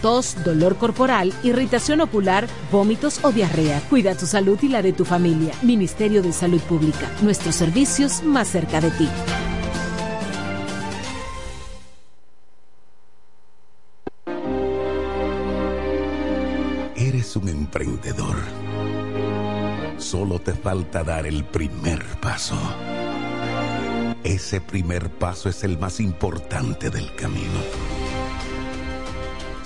tos, dolor corporal, irritación ocular, vómitos o diarrea. Cuida tu salud y la de tu familia. Ministerio de Salud Pública. Nuestros servicios más cerca de ti. Eres un emprendedor. Solo te falta dar el primer paso. Ese primer paso es el más importante del camino.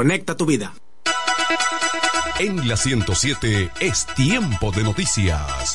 Conecta tu vida. En la 107 es tiempo de noticias.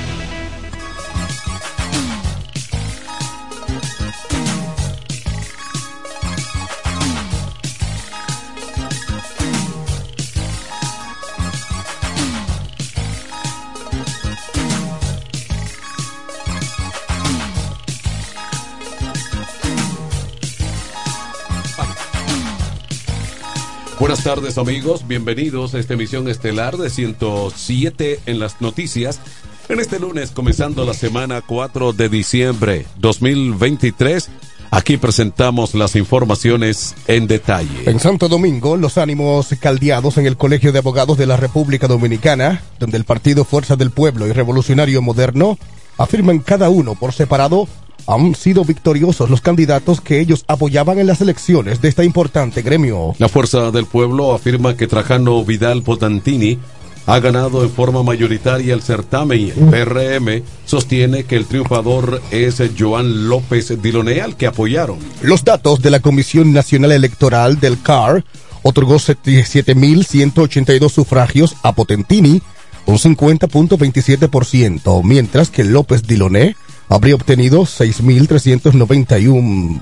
Buenas tardes amigos, bienvenidos a esta emisión estelar de 107 en las noticias. En este lunes, comenzando la semana 4 de diciembre 2023, aquí presentamos las informaciones en detalle. En Santo Domingo, los ánimos caldeados en el Colegio de Abogados de la República Dominicana, donde el Partido Fuerza del Pueblo y Revolucionario Moderno afirman cada uno por separado han sido victoriosos los candidatos que ellos apoyaban en las elecciones de esta importante gremio. La Fuerza del Pueblo afirma que Trajano Vidal Potantini ha ganado en forma mayoritaria el certamen y el PRM sostiene que el triunfador es Joan López Diloné al que apoyaron. Los datos de la Comisión Nacional Electoral del CAR otorgó 7.182 sufragios a Potentini, un 50.27%, mientras que López Diloné habría obtenido 6.391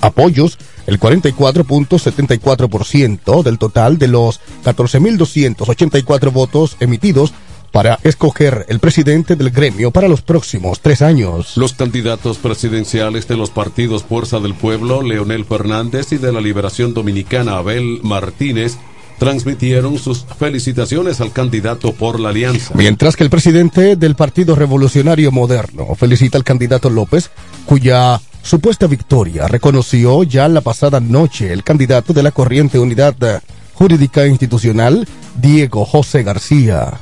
apoyos, el 44.74% del total de los 14.284 votos emitidos para escoger el presidente del gremio para los próximos tres años. Los candidatos presidenciales de los partidos Fuerza del Pueblo, Leonel Fernández, y de la Liberación Dominicana, Abel Martínez, transmitieron sus felicitaciones al candidato por la alianza. Mientras que el presidente del Partido Revolucionario Moderno felicita al candidato López, cuya supuesta victoria reconoció ya la pasada noche el candidato de la corriente Unidad Jurídica Institucional, Diego José García.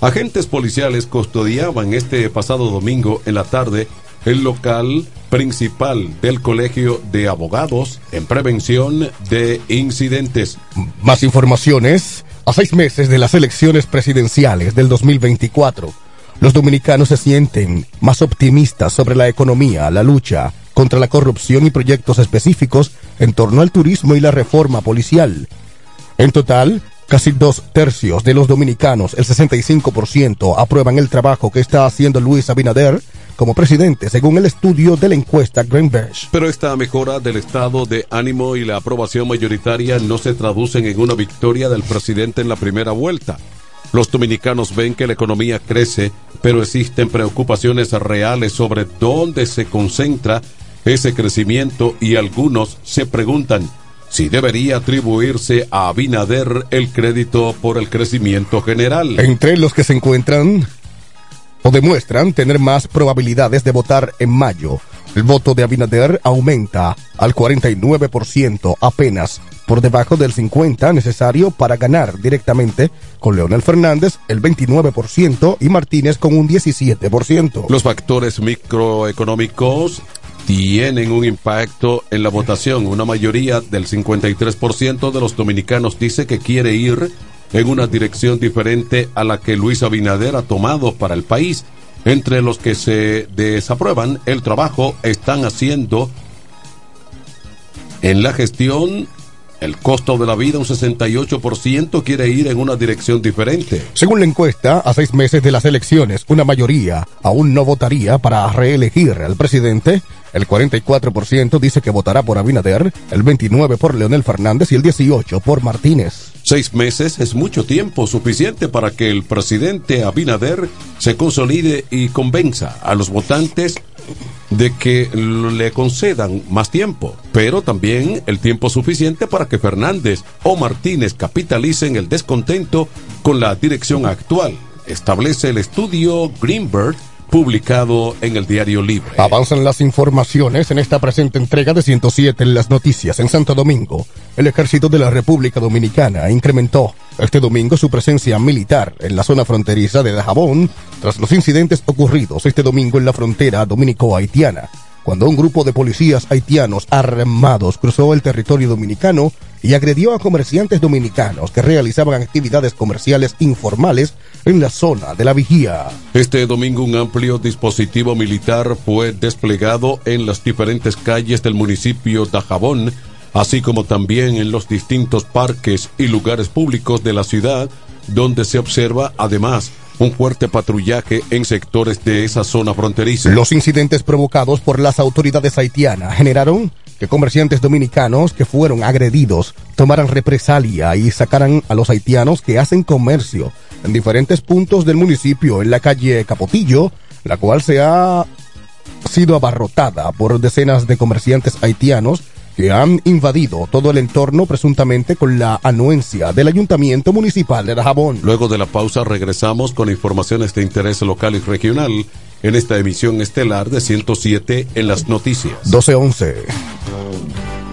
Agentes policiales custodiaban este pasado domingo en la tarde el local principal del Colegio de Abogados en prevención de incidentes. Más informaciones. A seis meses de las elecciones presidenciales del 2024, los dominicanos se sienten más optimistas sobre la economía, la lucha contra la corrupción y proyectos específicos en torno al turismo y la reforma policial. En total, casi dos tercios de los dominicanos, el 65%, aprueban el trabajo que está haciendo Luis Abinader como presidente, según el estudio de la encuesta Greenberg. Pero esta mejora del estado de ánimo y la aprobación mayoritaria no se traducen en una victoria del presidente en la primera vuelta. Los dominicanos ven que la economía crece, pero existen preocupaciones reales sobre dónde se concentra ese crecimiento y algunos se preguntan si debería atribuirse a Abinader el crédito por el crecimiento general. Entre los que se encuentran o demuestran tener más probabilidades de votar en mayo. El voto de Abinader aumenta al 49% apenas por debajo del 50% necesario para ganar directamente con Leonel Fernández el 29% y Martínez con un 17%. Los factores microeconómicos tienen un impacto en la votación. Una mayoría del 53% de los dominicanos dice que quiere ir en una dirección diferente a la que Luis Abinader ha tomado para el país. Entre los que se desaprueban el trabajo están haciendo en la gestión el costo de la vida, un 68%, quiere ir en una dirección diferente. Según la encuesta, a seis meses de las elecciones, una mayoría aún no votaría para reelegir al presidente. El 44% dice que votará por Abinader, el 29% por Leonel Fernández y el 18% por Martínez. Seis meses es mucho tiempo suficiente para que el presidente Abinader se consolide y convenza a los votantes de que le concedan más tiempo, pero también el tiempo suficiente para que Fernández o Martínez capitalicen el descontento con la dirección actual. Establece el estudio Greenberg publicado en el diario Libre. Avanzan las informaciones en esta presente entrega de 107 en las noticias en Santo Domingo. El ejército de la República Dominicana incrementó este domingo su presencia militar en la zona fronteriza de Dajabón tras los incidentes ocurridos este domingo en la frontera dominico-haitiana cuando un grupo de policías haitianos armados cruzó el territorio dominicano y agredió a comerciantes dominicanos que realizaban actividades comerciales informales en la zona de la vigía. Este domingo un amplio dispositivo militar fue desplegado en las diferentes calles del municipio de Jabón, así como también en los distintos parques y lugares públicos de la ciudad, donde se observa además un fuerte patrullaje en sectores de esa zona fronteriza. Los incidentes provocados por las autoridades haitianas generaron que comerciantes dominicanos que fueron agredidos tomaran represalia y sacaran a los haitianos que hacen comercio en diferentes puntos del municipio en la calle Capotillo, la cual se ha sido abarrotada por decenas de comerciantes haitianos que han invadido todo el entorno presuntamente con la anuencia del Ayuntamiento Municipal de Dajabón. Luego de la pausa regresamos con informaciones de interés local y regional en esta emisión estelar de 107 en las noticias. 1211.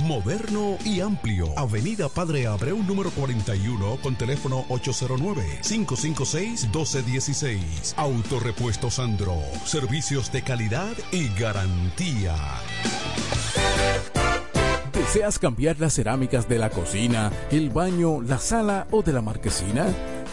Moderno y amplio. Avenida Padre Abreu número 41 con teléfono 809-556-1216. Autorepuesto Sandro. Servicios de calidad y garantía. ¿Deseas cambiar las cerámicas de la cocina, el baño, la sala o de la marquesina?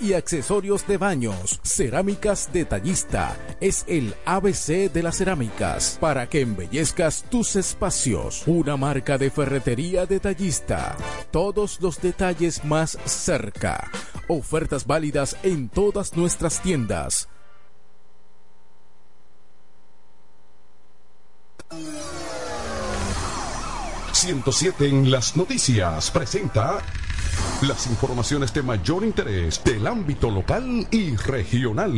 y accesorios de baños. Cerámicas Detallista es el ABC de las cerámicas para que embellezcas tus espacios. Una marca de ferretería detallista. Todos los detalles más cerca. Ofertas válidas en todas nuestras tiendas. ...107 en las noticias presenta las informaciones de mayor interés del ámbito local y regional.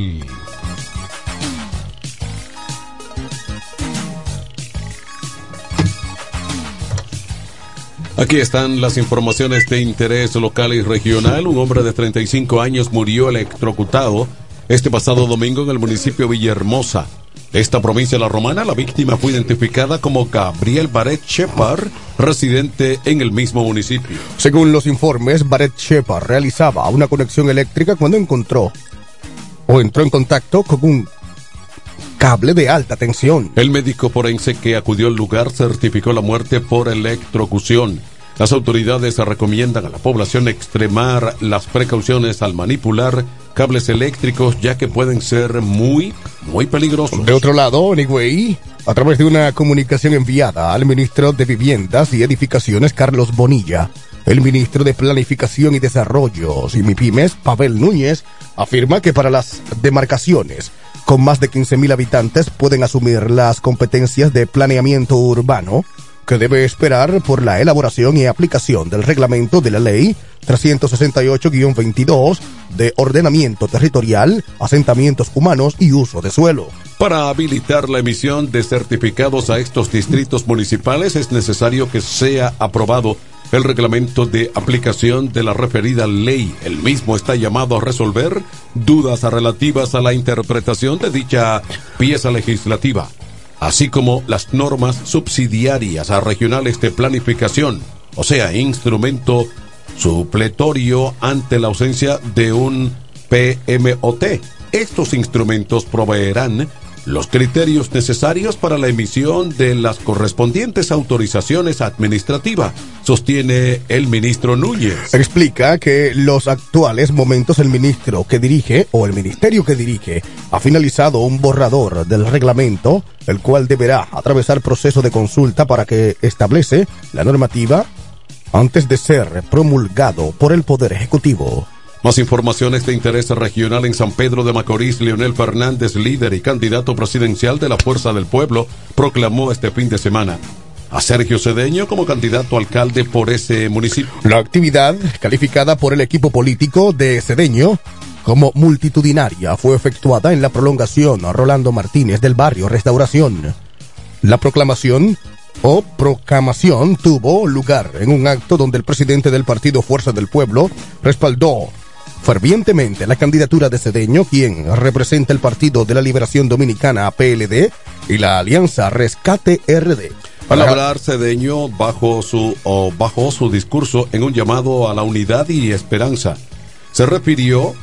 Aquí están las informaciones de interés local y regional. Un hombre de 35 años murió electrocutado este pasado domingo en el municipio Villahermosa. Esta provincia de la Romana, la víctima fue identificada como Gabriel Baret Shepard, residente en el mismo municipio. Según los informes, Baret Shepard realizaba una conexión eléctrica cuando encontró o entró en contacto con un cable de alta tensión. El médico forense que acudió al lugar certificó la muerte por electrocución. Las autoridades recomiendan a la población extremar las precauciones al manipular cables eléctricos ya que pueden ser muy, muy peligrosos. De otro lado, Anyway, a través de una comunicación enviada al ministro de Viviendas y Edificaciones, Carlos Bonilla, El ministro de Planificación y Desarrollo, Simipymes, Pavel Núñez, afirma que para las demarcaciones con más de 15.000 habitantes pueden asumir las competencias de planeamiento urbano que debe esperar por la elaboración y aplicación del reglamento de la ley 368-22 de ordenamiento territorial, asentamientos humanos y uso de suelo. Para habilitar la emisión de certificados a estos distritos municipales es necesario que sea aprobado el reglamento de aplicación de la referida ley. El mismo está llamado a resolver dudas relativas a la interpretación de dicha pieza legislativa, así como las normas subsidiarias a regionales de planificación, o sea, instrumento supletorio ante la ausencia de un PMOT. Estos instrumentos proveerán los criterios necesarios para la emisión de las correspondientes autorizaciones administrativas, sostiene el ministro Núñez. Explica que los actuales momentos el ministro que dirige o el ministerio que dirige ha finalizado un borrador del reglamento, el cual deberá atravesar proceso de consulta para que establece la normativa antes de ser promulgado por el Poder Ejecutivo. Más informaciones de interés regional en San Pedro de Macorís, Leonel Fernández, líder y candidato presidencial de la Fuerza del Pueblo, proclamó este fin de semana a Sergio Cedeño como candidato alcalde por ese municipio. La actividad, calificada por el equipo político de Cedeño como multitudinaria, fue efectuada en la prolongación Rolando Martínez del barrio Restauración. La proclamación o proclamación tuvo lugar en un acto donde el presidente del partido Fuerza del Pueblo respaldó fervientemente la candidatura de Cedeño, quien representa el Partido de la Liberación Dominicana PLD y la Alianza Rescate RD. Al hablar Cedeño bajo su, o bajo su discurso en un llamado a la unidad y esperanza, se refirió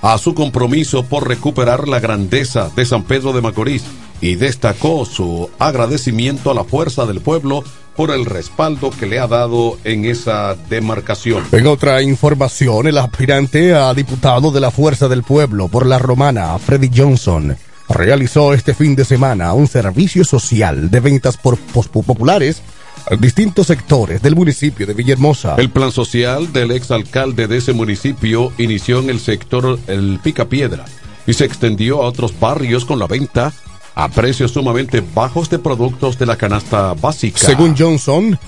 a su compromiso por recuperar la grandeza de San Pedro de Macorís y destacó su agradecimiento a la fuerza del pueblo por el respaldo que le ha dado en esa demarcación. En otra información, el aspirante a diputado de la Fuerza del Pueblo por la Romana, Freddy Johnson, realizó este fin de semana un servicio social de ventas por populares a distintos sectores del municipio de Villahermosa. El plan social del exalcalde de ese municipio inició en el sector El Picapiedra y se extendió a otros barrios con la venta a precios sumamente bajos de productos de la canasta básica. Según Johnson,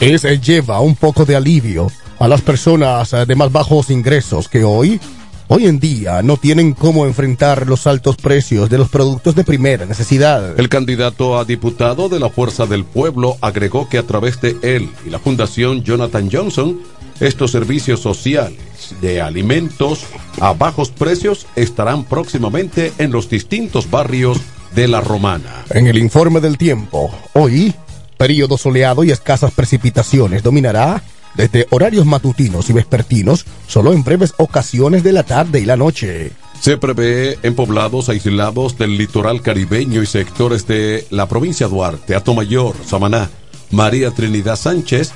es lleva un poco de alivio a las personas de más bajos ingresos que hoy hoy en día no tienen cómo enfrentar los altos precios de los productos de primera necesidad. El candidato a diputado de la Fuerza del Pueblo agregó que a través de él y la Fundación Jonathan Johnson, estos servicios sociales de alimentos a bajos precios estarán próximamente en los distintos barrios de la Romana. En el informe del tiempo, hoy, periodo soleado y escasas precipitaciones dominará desde horarios matutinos y vespertinos, solo en breves ocasiones de la tarde y la noche. Se prevé en poblados aislados del litoral caribeño y sectores de la provincia Duarte, Atomayor, Samaná, María Trinidad Sánchez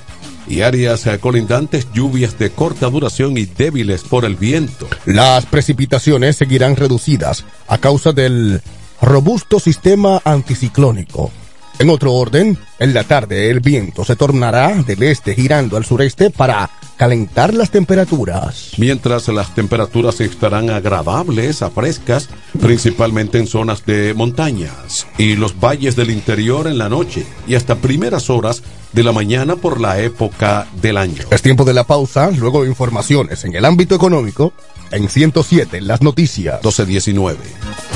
y áreas colindantes lluvias de corta duración y débiles por el viento. Las precipitaciones seguirán reducidas a causa del robusto sistema anticiclónico en otro orden, en la tarde el viento se tornará del este girando al sureste para calentar las temperaturas. Mientras las temperaturas estarán agradables a frescas, principalmente en zonas de montañas y los valles del interior en la noche y hasta primeras horas de la mañana por la época del año. Es tiempo de la pausa, luego informaciones en el ámbito económico en 107 las noticias 1219.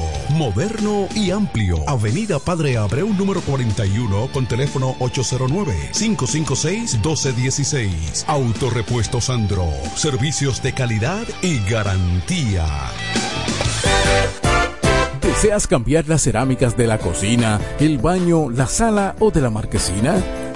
Moderno y amplio. Avenida Padre Abreu número 41 con teléfono 809-556-1216. Autorepuesto Sandro. Servicios de calidad y garantía. De ¿Deseas cambiar las cerámicas de la cocina, el baño, la sala o de la marquesina?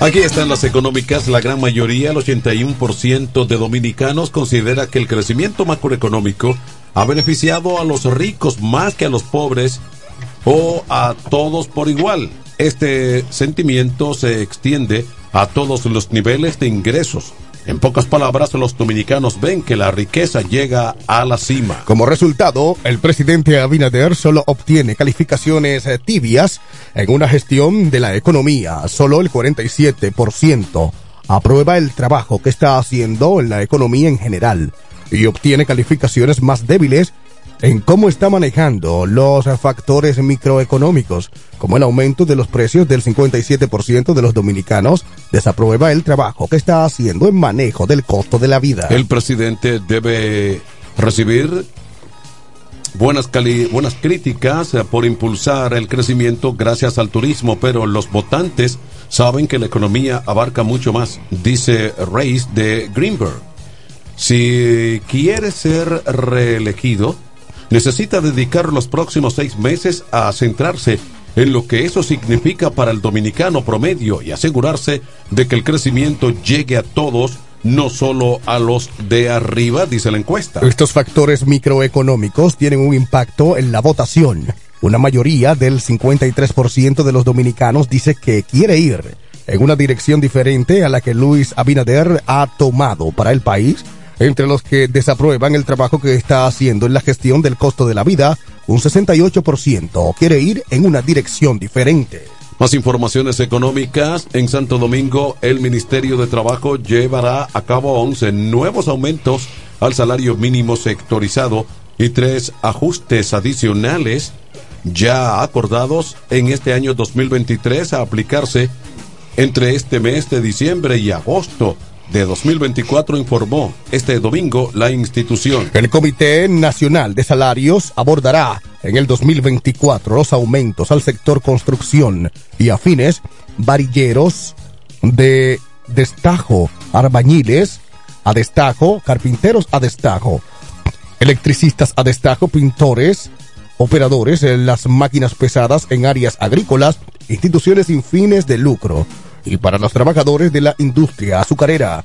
Aquí están las económicas. La gran mayoría, el 81% de dominicanos, considera que el crecimiento macroeconómico ha beneficiado a los ricos más que a los pobres o a todos por igual. Este sentimiento se extiende a todos los niveles de ingresos. En pocas palabras, los dominicanos ven que la riqueza llega a la cima. Como resultado, el presidente Abinader solo obtiene calificaciones eh, tibias en una gestión de la economía. Solo el 47% aprueba el trabajo que está haciendo en la economía en general y obtiene calificaciones más débiles en cómo está manejando los factores microeconómicos, como el aumento de los precios del 57% de los dominicanos desaprueba el trabajo que está haciendo en manejo del costo de la vida. El presidente debe recibir buenas, críticas eh, por impulsar el crecimiento gracias al turismo, pero los votantes saben que la economía abarca mucho más, dice Reis de Greenberg. Si quiere ser reelegido, necesita dedicar los próximos seis meses a centrarse en lo que eso significa para el dominicano promedio y asegurarse de que el crecimiento llegue a todos, no solo a los de arriba, dice la encuesta. Estos factores microeconómicos tienen un impacto en la votación. Una mayoría del 53% de los dominicanos dice que quiere ir en una dirección diferente a la que Luis Abinader ha tomado para el país entre los que desaprueban el trabajo que está haciendo en la gestión del costo de la vida, un 68% quiere ir en una dirección diferente. Más informaciones económicas. En Santo Domingo, el Ministerio de Trabajo llevará a cabo 11 nuevos aumentos al salario mínimo sectorizado y tres ajustes adicionales ya acordados en este año 2023 a aplicarse entre este mes de diciembre y agosto de 2024 informó este domingo la institución. El Comité Nacional de Salarios abordará en el 2024 los aumentos al sector construcción y afines, varilleros de destajo, arbañiles a destajo, carpinteros a destajo, electricistas a destajo, pintores, operadores en las máquinas pesadas en áreas agrícolas, instituciones sin fines de lucro y para los trabajadores de la industria azucarera.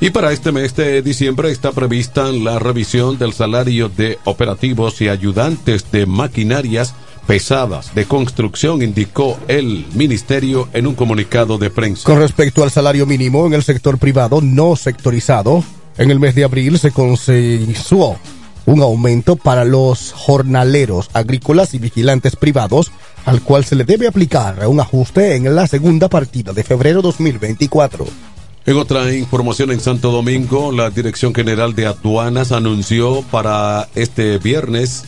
Y para este mes de diciembre está prevista la revisión del salario de operativos y ayudantes de maquinarias pesadas de construcción, indicó el ministerio en un comunicado de prensa. Con respecto al salario mínimo en el sector privado no sectorizado, en el mes de abril se consensuó un aumento para los jornaleros agrícolas y vigilantes privados, al cual se le debe aplicar un ajuste en la segunda partida de febrero 2024. En otra información en Santo Domingo, la Dirección General de Aduanas anunció para este viernes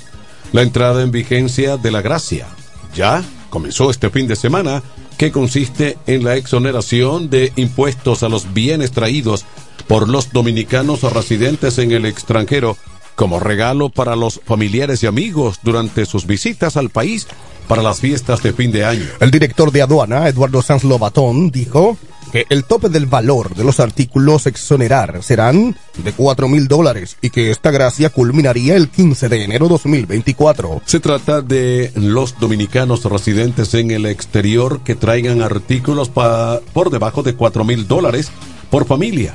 la entrada en vigencia de la gracia. Ya comenzó este fin de semana, que consiste en la exoneración de impuestos a los bienes traídos por los dominicanos residentes en el extranjero como regalo para los familiares y amigos durante sus visitas al país para las fiestas de fin de año. El director de aduana, Eduardo Sanz Lobatón, dijo que el tope del valor de los artículos exonerar serán de 4 mil dólares y que esta gracia culminaría el 15 de enero 2024. Se trata de los dominicanos residentes en el exterior que traigan artículos por debajo de 4 mil dólares por familia.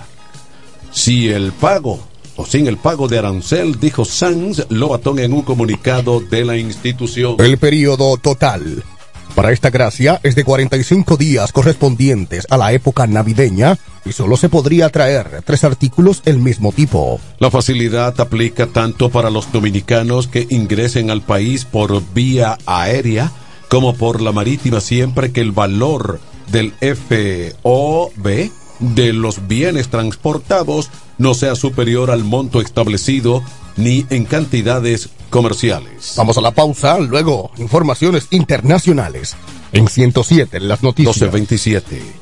Si el pago o sin el pago de arancel, dijo Sanz Lobatón en un comunicado de la institución. El periodo total para esta gracia es de 45 días correspondientes a la época navideña y solo se podría traer tres artículos el mismo tipo. La facilidad aplica tanto para los dominicanos que ingresen al país por vía aérea como por la marítima siempre que el valor del FOB de los bienes transportados no sea superior al monto establecido ni en cantidades comerciales. Vamos a la pausa, luego informaciones internacionales en 107 en las noticias. 1227.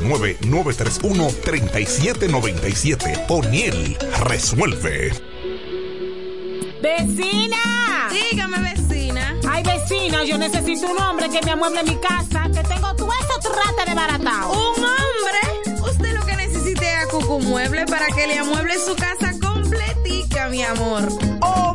809-931-3797. O'Neill resuelve. ¡Vecina! Dígame, vecina. Ay, vecina, yo necesito un hombre que me amueble mi casa, que tengo todo eso trate de baratao. ¿Un hombre? Usted lo que necesite es a Cucu Mueble para que le amueble su casa completica, mi amor. Oh,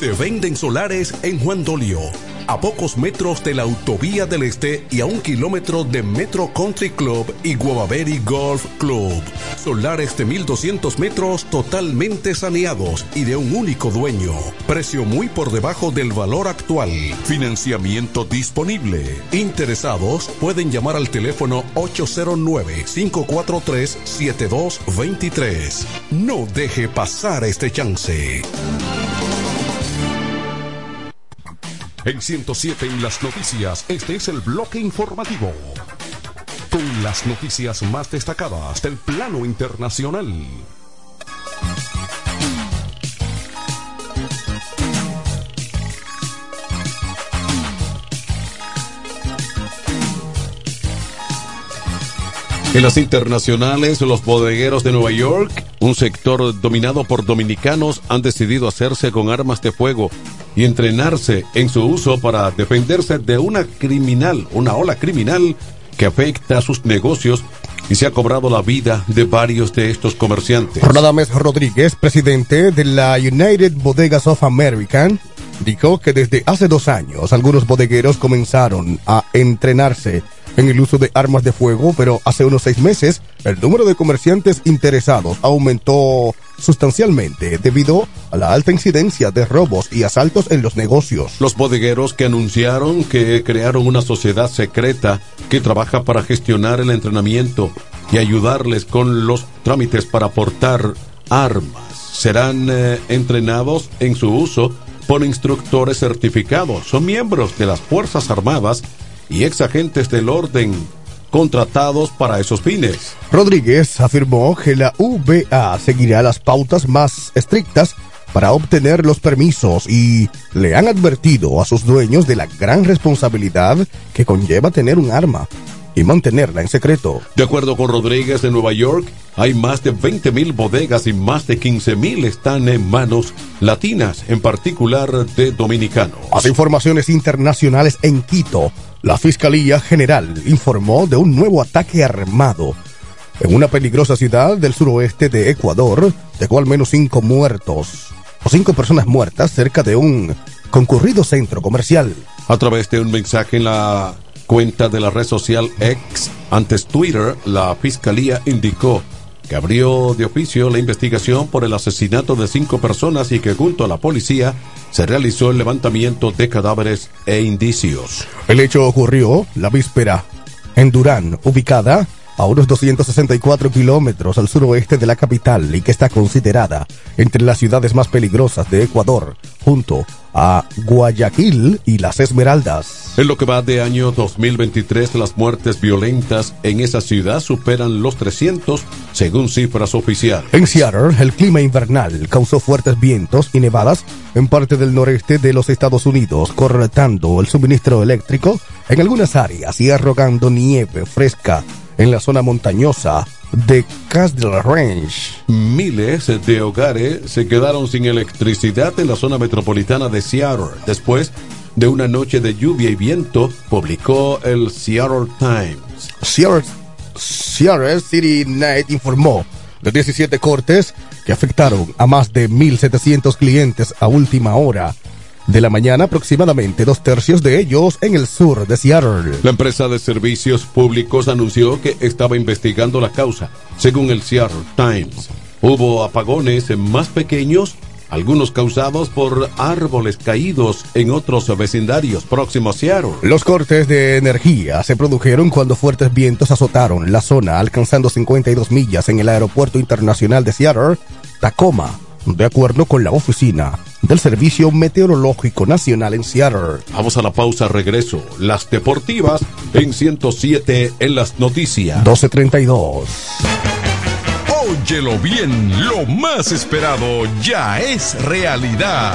Se venden solares en Juan Dolio, a pocos metros de la Autovía del Este y a un kilómetro de Metro Country Club y Guavaberi Golf Club. Solares de 1200 metros totalmente saneados y de un único dueño. Precio muy por debajo del valor actual. Financiamiento disponible. Interesados pueden llamar al teléfono 809-543-7223. No deje pasar este chance. En 107 en las noticias, este es el bloque informativo. Con las noticias más destacadas del plano internacional. En las internacionales, los bodegueros de Nueva York, un sector dominado por dominicanos, han decidido hacerse con armas de fuego y entrenarse en su uso para defenderse de una criminal, una ola criminal que afecta a sus negocios y se ha cobrado la vida de varios de estos comerciantes. Radames Rodríguez, presidente de la United Bodegas of America, dijo que desde hace dos años algunos bodegueros comenzaron a entrenarse en el uso de armas de fuego, pero hace unos seis meses el número de comerciantes interesados aumentó sustancialmente debido a la alta incidencia de robos y asaltos en los negocios. Los bodegueros que anunciaron que crearon una sociedad secreta que trabaja para gestionar el entrenamiento y ayudarles con los trámites para portar armas serán eh, entrenados en su uso por instructores certificados. Son miembros de las Fuerzas Armadas y ex agentes del orden contratados para esos fines. Rodríguez afirmó que la UBA seguirá las pautas más estrictas para obtener los permisos y le han advertido a sus dueños de la gran responsabilidad que conlleva tener un arma y mantenerla en secreto. De acuerdo con Rodríguez de Nueva York, hay más de 20.000 bodegas y más de 15.000 están en manos latinas, en particular de dominicanos. Las informaciones internacionales en Quito, la Fiscalía General informó de un nuevo ataque armado en una peligrosa ciudad del suroeste de Ecuador. Dejó al menos cinco muertos o cinco personas muertas cerca de un concurrido centro comercial. A través de un mensaje en la cuenta de la red social X, antes Twitter, la fiscalía indicó que abrió de oficio la investigación por el asesinato de cinco personas y que junto a la policía se realizó el levantamiento de cadáveres e indicios. El hecho ocurrió la víspera en Durán, ubicada a unos 264 kilómetros al suroeste de la capital y que está considerada entre las ciudades más peligrosas de Ecuador, junto a Guayaquil y Las Esmeraldas. En lo que va de año 2023, las muertes violentas en esa ciudad superan los 300, según cifras oficiales. En Seattle, el clima invernal causó fuertes vientos y nevadas en parte del noreste de los Estados Unidos, cortando el suministro eléctrico en algunas áreas y arrogando nieve fresca en la zona montañosa de Castle Range. Miles de hogares se quedaron sin electricidad en la zona metropolitana de Seattle después de una noche de lluvia y viento, publicó el Seattle Times. Seattle, Seattle City Night informó de 17 cortes que afectaron a más de 1.700 clientes a última hora de la mañana, aproximadamente dos tercios de ellos en el sur de Seattle. La empresa de servicios públicos anunció que estaba investigando la causa. Según el Seattle Times, hubo apagones más pequeños, algunos causados por árboles caídos en otros vecindarios próximos a Seattle. Los cortes de energía se produjeron cuando fuertes vientos azotaron la zona, alcanzando 52 millas en el aeropuerto internacional de Seattle, Tacoma, de acuerdo con la oficina del Servicio Meteorológico Nacional en Seattle. Vamos a la pausa, regreso. Las deportivas en 107 en las noticias. 1232. Óyelo bien, lo más esperado ya es realidad.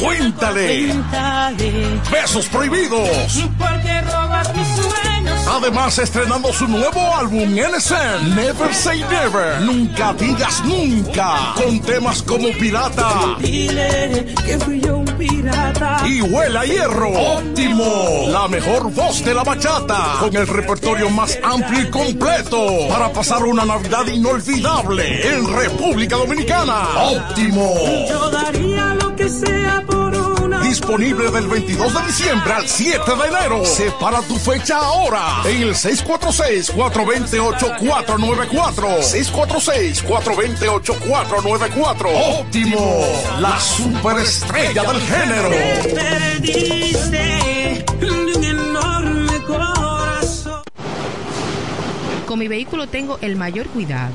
Cuéntale. Besos prohibidos. Porque robas. Además, estrenando su nuevo álbum NSN, Never Say Never, Nunca Digas Nunca, con temas como Pirata Dile que fui yo un pirata. y Huela Hierro. Óptimo, la mejor voz de la bachata, con el repertorio más amplio y completo, para pasar una Navidad inolvidable en República Dominicana. Óptimo. Yo daría lo que sea por una. Disponible del 22 de diciembre al 7 de enero. Separa tu fecha ahora en el 646-428-494. 646-428-494. Óptimo, la superestrella del género. Con mi vehículo tengo el mayor cuidado.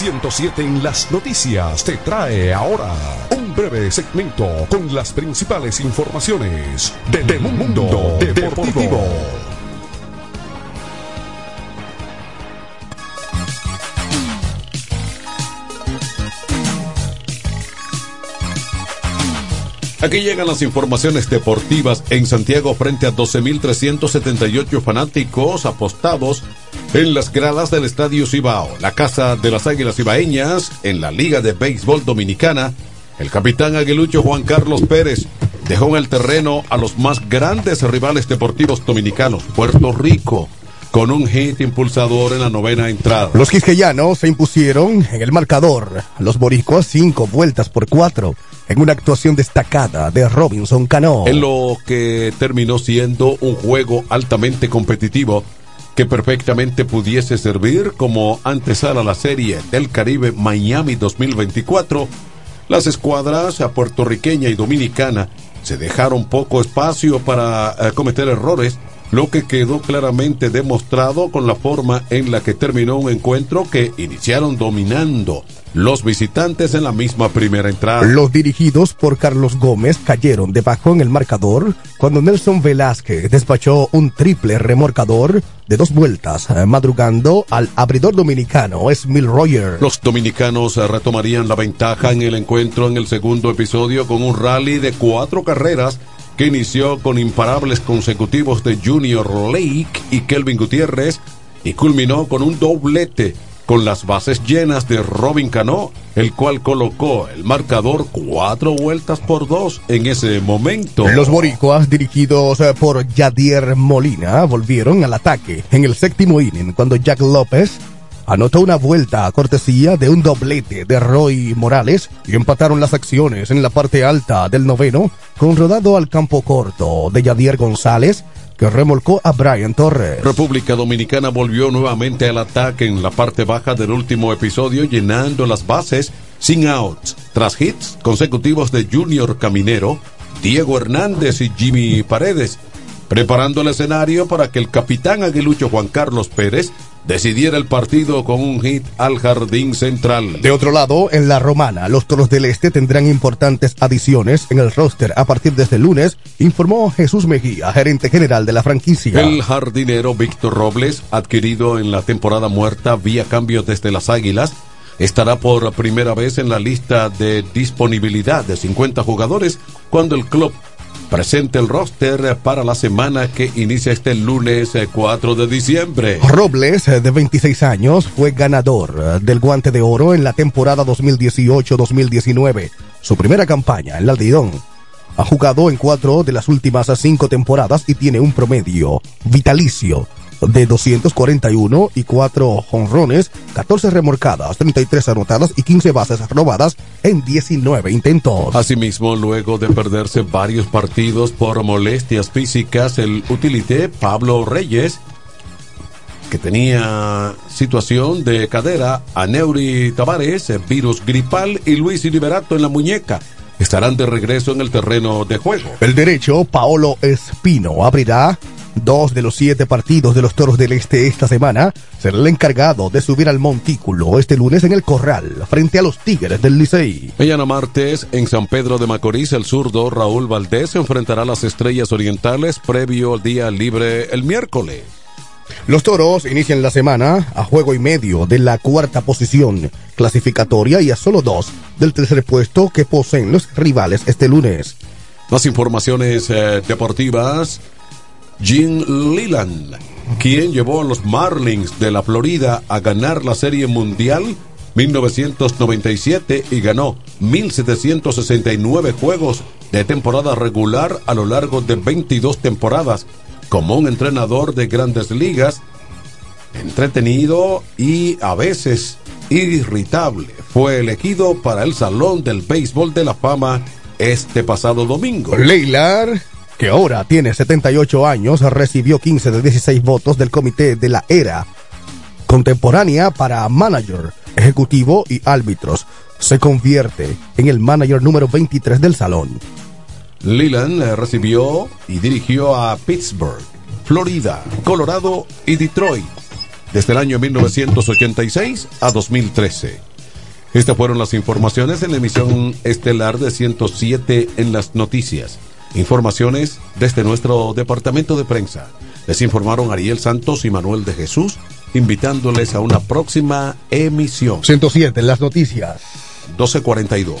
...107 en las noticias te trae ahora un breve segmento con las principales informaciones de, de Mundo Deportivo. Aquí llegan las informaciones deportivas en Santiago frente a 12.378 fanáticos apostados en las gradas del Estadio Cibao, la casa de las Águilas Cibaeñas, en la Liga de Béisbol Dominicana. El capitán aguilucho Juan Carlos Pérez dejó en el terreno a los más grandes rivales deportivos dominicanos, Puerto Rico, con un hit impulsador en la novena entrada. Los quisqueyanos se impusieron en el marcador. Los boricuas cinco vueltas por cuatro en una actuación destacada de Robinson Cano. En lo que terminó siendo un juego altamente competitivo que perfectamente pudiese servir como antesala a la serie del Caribe Miami 2024, las escuadras puertorriqueña y dominicana se dejaron poco espacio para eh, cometer errores, lo que quedó claramente demostrado con la forma en la que terminó un encuentro que iniciaron dominando los visitantes en la misma primera entrada. Los dirigidos por Carlos Gómez cayeron debajo en el marcador cuando Nelson Velázquez despachó un triple remorcador de dos vueltas, eh, madrugando al abridor dominicano Smil Roger. Los dominicanos eh, retomarían la ventaja en el encuentro en el segundo episodio con un rally de cuatro carreras que inició con imparables consecutivos de Junior Lake y Kelvin Gutiérrez y culminó con un doblete con las bases llenas de Robin Cano, el cual colocó el marcador cuatro vueltas por dos en ese momento. Los boricuas, dirigidos eh, por Yadier Molina, volvieron al ataque en el séptimo inning cuando Jack López anotó una vuelta a cortesía de un doblete de Roy Morales y empataron las acciones en la parte alta del noveno con rodado al campo corto de Yadier González que remolcó a Brian Torres. República Dominicana volvió nuevamente al ataque en la parte baja del último episodio, llenando las bases sin outs, tras hits consecutivos de Junior Caminero, Diego Hernández y Jimmy Paredes, preparando el escenario para que el capitán aguilucho Juan Carlos Pérez decidiera el partido con un hit al jardín central. De otro lado, en la romana, los toros del este tendrán importantes adiciones en el roster a partir de este lunes, informó Jesús Mejía, gerente general de la franquicia. El jardinero Víctor Robles, adquirido en la temporada muerta vía cambio desde las Águilas, estará por primera vez en la lista de disponibilidad de 50 jugadores cuando el club presente el roster para la semana que inicia este lunes eh, 4 de diciembre. Robles, eh, de 26 años, fue ganador eh, del guante de oro en la temporada 2018-2019, su primera campaña en la Aldidón. Ha jugado en cuatro de las últimas cinco temporadas y tiene un promedio vitalicio de 241 y 4 jonrones, 14 remorcadas, 33 anotadas y 15 bases robadas en 19 intentos. Asimismo, luego de perderse varios partidos por molestias físicas, el utilité Pablo Reyes, que tenía situación de cadera, Aneuri Tavares, virus gripal y Luis Liberato en la muñeca. Estarán de regreso en el terreno de juego. El derecho, Paolo Espino, abrirá dos de los siete partidos de los Toros del Este esta semana. Será el encargado de subir al montículo este lunes en el Corral, frente a los Tigres del Licey. Mañana martes, en San Pedro de Macorís, el zurdo Raúl Valdés enfrentará a las Estrellas Orientales previo al día libre el miércoles. Los toros inician la semana a juego y medio de la cuarta posición clasificatoria y a solo dos del tercer puesto que poseen los rivales este lunes. Más informaciones eh, deportivas. Jim Leland, quien llevó a los Marlins de la Florida a ganar la Serie Mundial 1997 y ganó 1.769 juegos de temporada regular a lo largo de 22 temporadas como un entrenador de grandes ligas, entretenido y a veces irritable. Fue elegido para el Salón del Béisbol de la Fama este pasado domingo. Leilar, que ahora tiene 78 años, recibió 15 de 16 votos del comité de la era contemporánea para manager, ejecutivo y árbitros. Se convierte en el manager número 23 del salón. Leland eh, recibió y dirigió a Pittsburgh, Florida, Colorado y Detroit desde el año 1986 a 2013. Estas fueron las informaciones en la emisión estelar de 107 en las noticias. Informaciones desde nuestro departamento de prensa. Les informaron Ariel Santos y Manuel de Jesús, invitándoles a una próxima emisión. 107 en las noticias. 1242.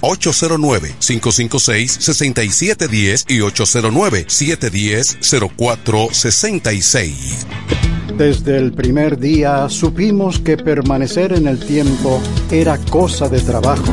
809-556-6710 y 809-710-0466. Desde el primer día supimos que permanecer en el tiempo era cosa de trabajo.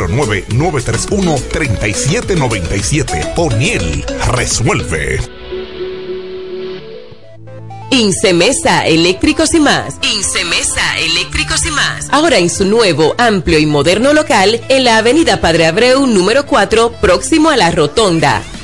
809-931-3797. O'Neill resuelve. Incemesa Eléctricos y más. Incemesa Eléctricos y más. Ahora en su nuevo, amplio y moderno local en la Avenida Padre Abreu número 4, próximo a la Rotonda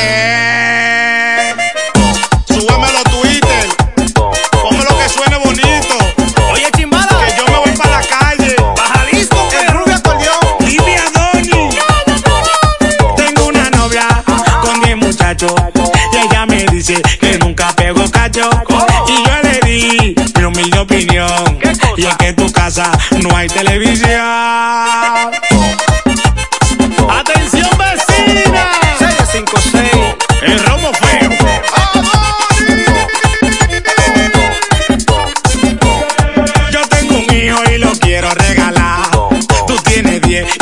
eh, mujer. Súbemelo Twitter, póngalo que suene bonito. Oye, chimbala, que yo me voy para la calle. Baja listo, el rubio acordeón, Livia Doni. Tengo una novia con mi muchacho y ella me dice que nunca pego cacho. Y yo le di mi humilde opinión y es que en tu casa no hay televisión.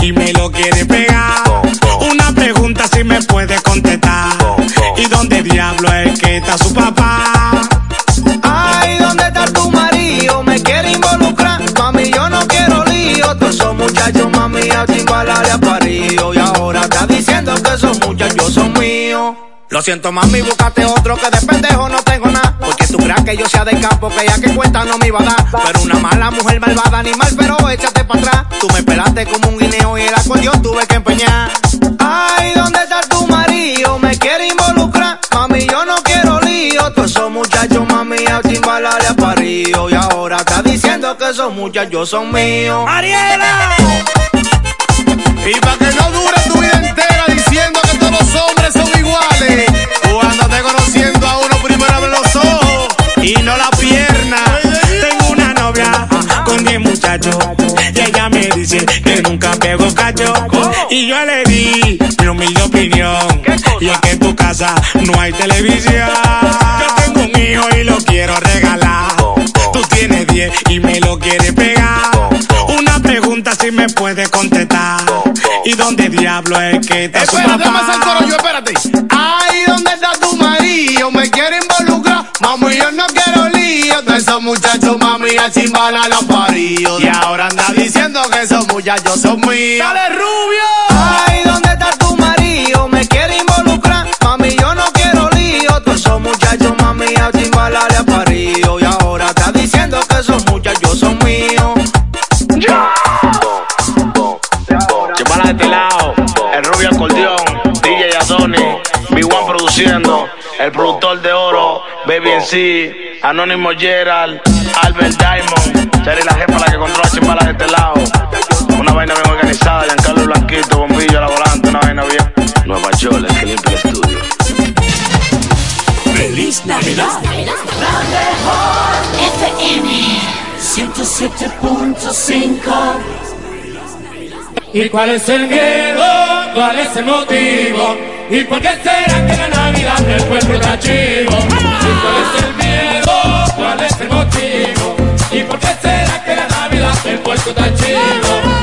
Y me lo quieres pegar. Una pregunta si me puedes contestar. ¿Y dónde diablo es que está su papá? Ay, ¿dónde está tu marido? Me quiere involucrar. Mami, yo no quiero lío. Todos esos muchachos, mami, a chimbalale a parido. Y ahora está diciendo que esos muchachos son míos. Lo siento, mami, búscate otro que de pendejo no tengo nada. Creas que yo sea de campo, que ya que cuenta no me iba a dar. Pero una mala mujer malvada, animal, pero échate para atrás. Tú me pelaste como un guineo y el acordeón tuve que empeñar. Ay, ¿dónde está tu marido? Me quiere involucrar. Mami, yo no quiero lío. Todos esos muchachos, mami, a chimbalale a parido. Y ahora está diciendo que esos muchachos son míos. ¡Ariela! Y para que no dure tu vida entera diciendo que todos los hombres son iguales. 10 muchachos y ella me dice que nunca pego cacho. Y yo le di mi humilde opinión. Y es que en tu casa no hay televisión. Yo tengo un hijo y lo quiero regalar. Tú tienes 10 y me lo quieres pegar. Una pregunta si me puedes contestar. ¿Y dónde diablo es que su Espérate, papá? hacer coro yo, espérate. Ay, ¿dónde está tu marido? Me quiere involucrar. Mami, yo no esos muchachos, mami, a chimbalale a parido. Y ahora anda diciendo que esos muchachos son míos. ¡Dale, rubio! El productor de oro, Baby en sí, Anónimo Gerald, Albert Diamond, Cherry la jefa la que controla Chimbala de este lado. Una vaina bien organizada, Giancarlo Blanquito, bombillo a la volante, una vaina bien. Nueva York, el que limpia el estudio. Feliz Navidad. La mejor FM 107.5 ¿Y cuál es el miedo? ¿Cuál es el motivo? ¿Y por qué será que la Navidad del pueblo está chivo? ¿Y cuál es el miedo? ¿Cuál es el motivo? ¿Y por qué será que la Navidad del pueblo está chivo?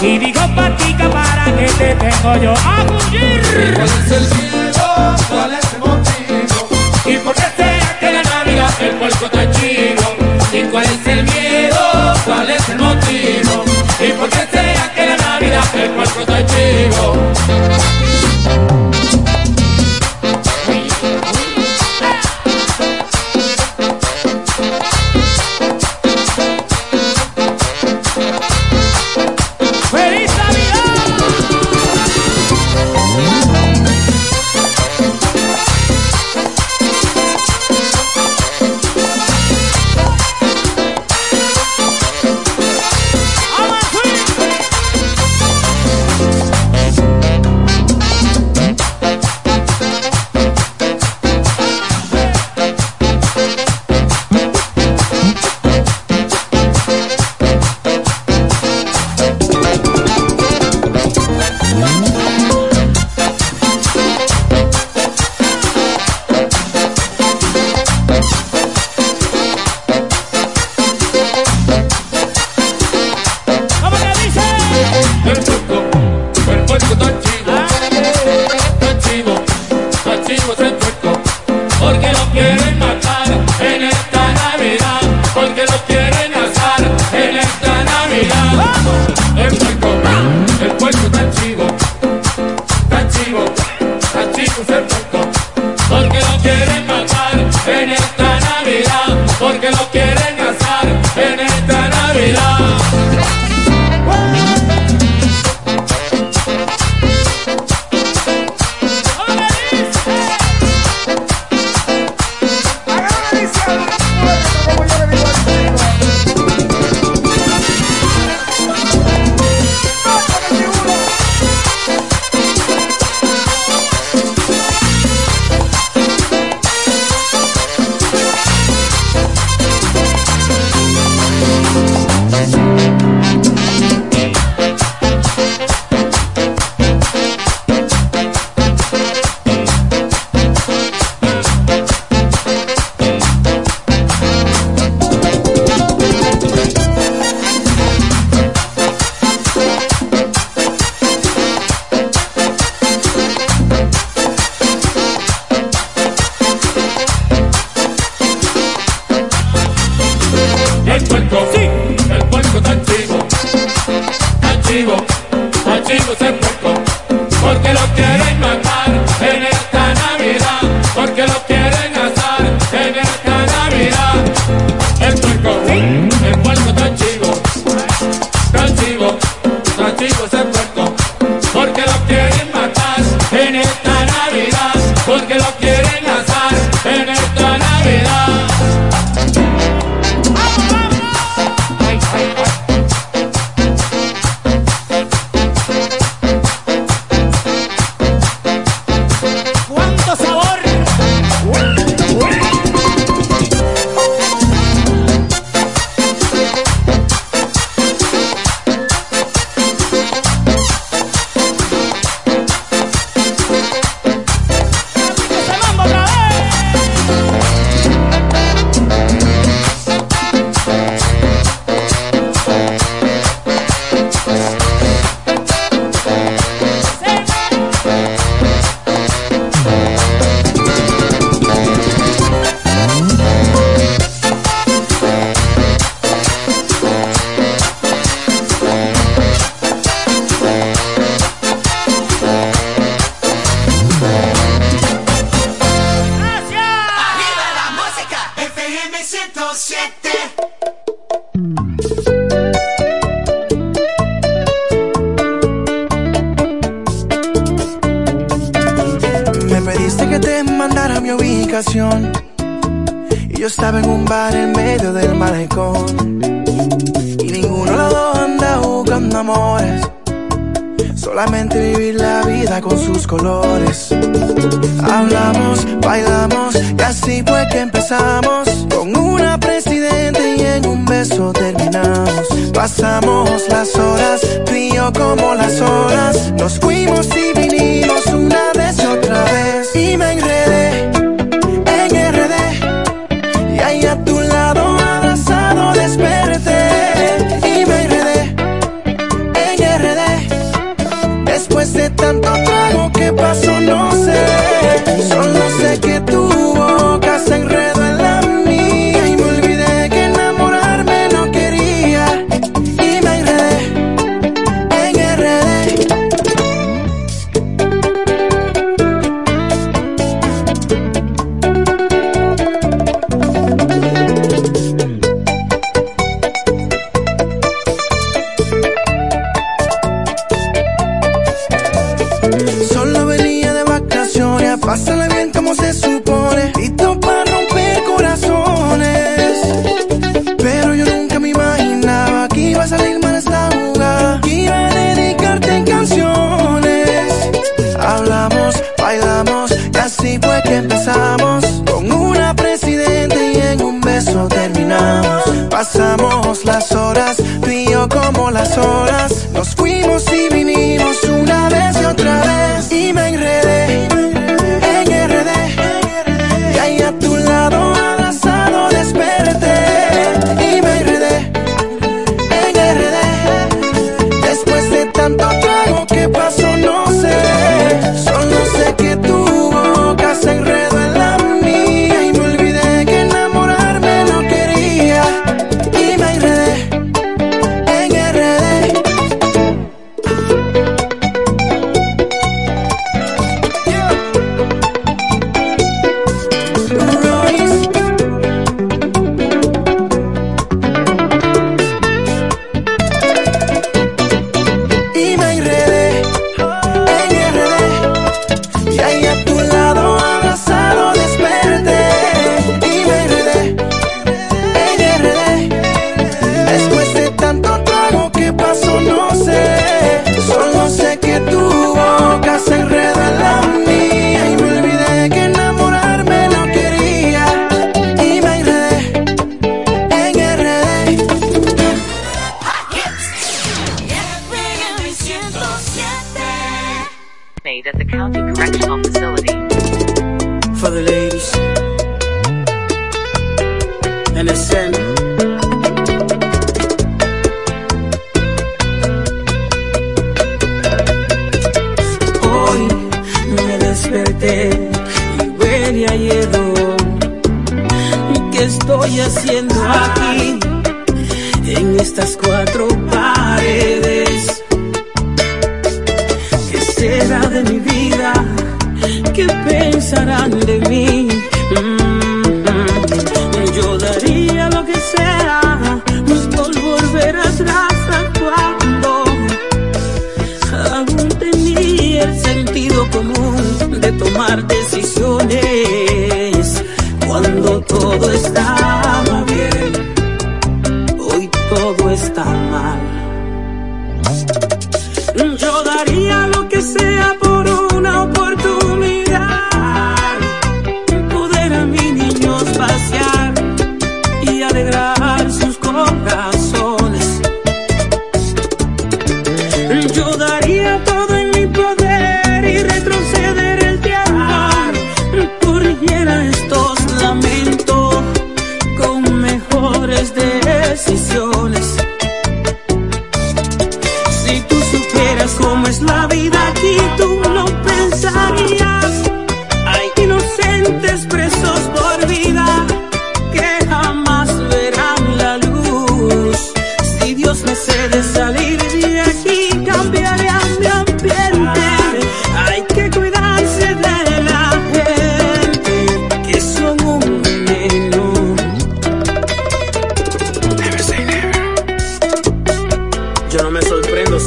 Y digo patica para que te tengo yo a cumplir. ¿Cuál es el cielo? ¿Cuál es el motivo? ¿Y por qué será que la Navidad el puerco está chido? ¿Y cuál es el miedo? ¿Cuál es el motivo? ¿Y por qué será que la Navidad el puerco está chido? porque la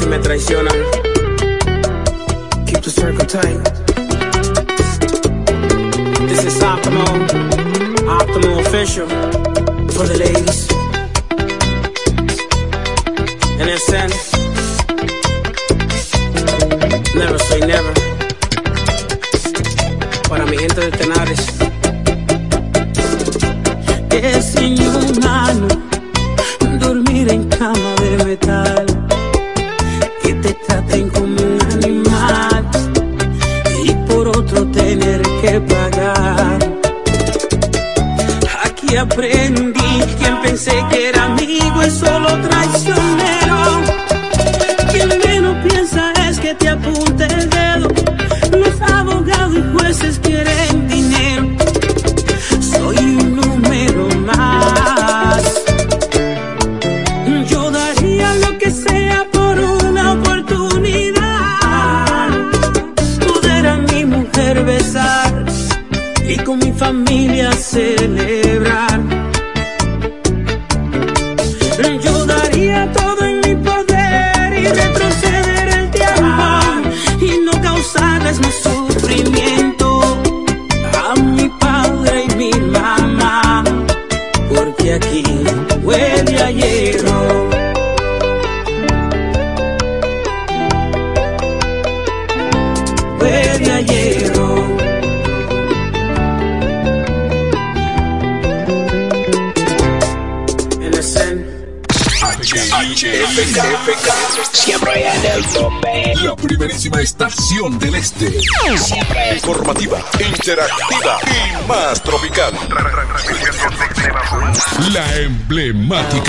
me traicionan. Keep the circle tight. This is Optimal, Optimal Official for the ladies.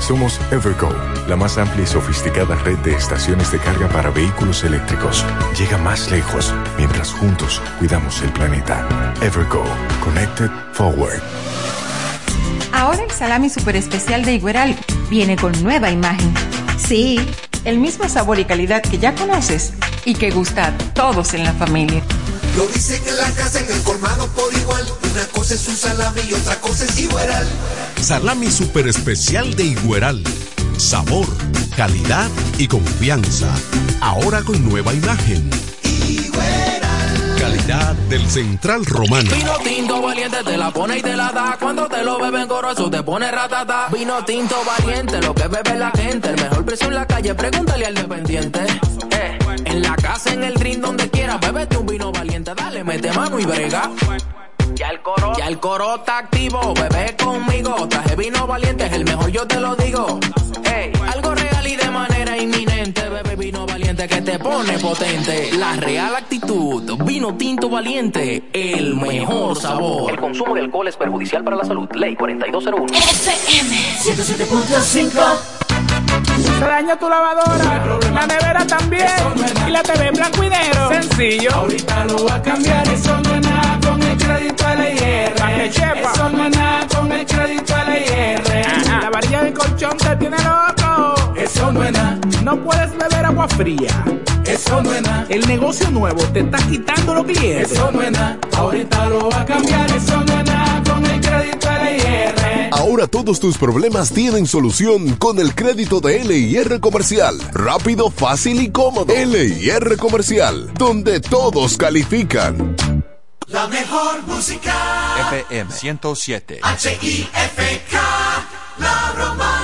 Somos Evergo, la más amplia y sofisticada red de estaciones de carga para vehículos eléctricos. Llega más lejos mientras juntos cuidamos el planeta. Evergo, Connected Forward. Ahora el salami super especial de Igueral viene con nueva imagen. Sí, el mismo sabor y calidad que ya conoces y que gusta a todos en la familia. Lo dicen en la casa, en el colmado por igual. Una cosa es un salami y otra cosa es Igueral. Salami super especial de Igueral. Sabor, calidad y confianza. Ahora con nueva imagen. Calidad del Central Romana. Vino tinto valiente te la pone y te la da. Cuando te lo beben goroso te pone ratata. Vino tinto valiente, lo que bebe la gente. El mejor precio en la calle, pregúntale al dependiente. Eh, en la casa, en el drink, donde quiera, bébete un vino valiente. Dale, mete mano y brega. Ya el coro, ya el coro está activo, bebé conmigo. Traje vino valiente, es el mejor, yo te lo digo. Ey, algo real y de manera inminente, bebé vino valiente que te pone potente. La real actitud, vino tinto valiente, el mejor sabor. El consumo de alcohol es perjudicial para la salud. Ley 4201. FM 107.5 Se daña tu lavadora, la nevera también, y la TV en blanco y negro. Sencillo. Ahorita lo voy a cambiar, eso no es nada el crédito LIR. Eso no es nada con el crédito LIR. La varilla de colchón te tiene loco. Eso no es nada. No puedes beber agua fría. Eso no es nada. El negocio nuevo te está quitando los clientes. Eso no es nada. Ahorita lo va a cambiar, eso no es nada con el crédito LIR. Ahora todos tus problemas tienen solución con el crédito de LIR Comercial. Rápido, fácil y cómodo. LIR Comercial, donde todos califican. La mejor música. FM 107. HIFK. La Roma.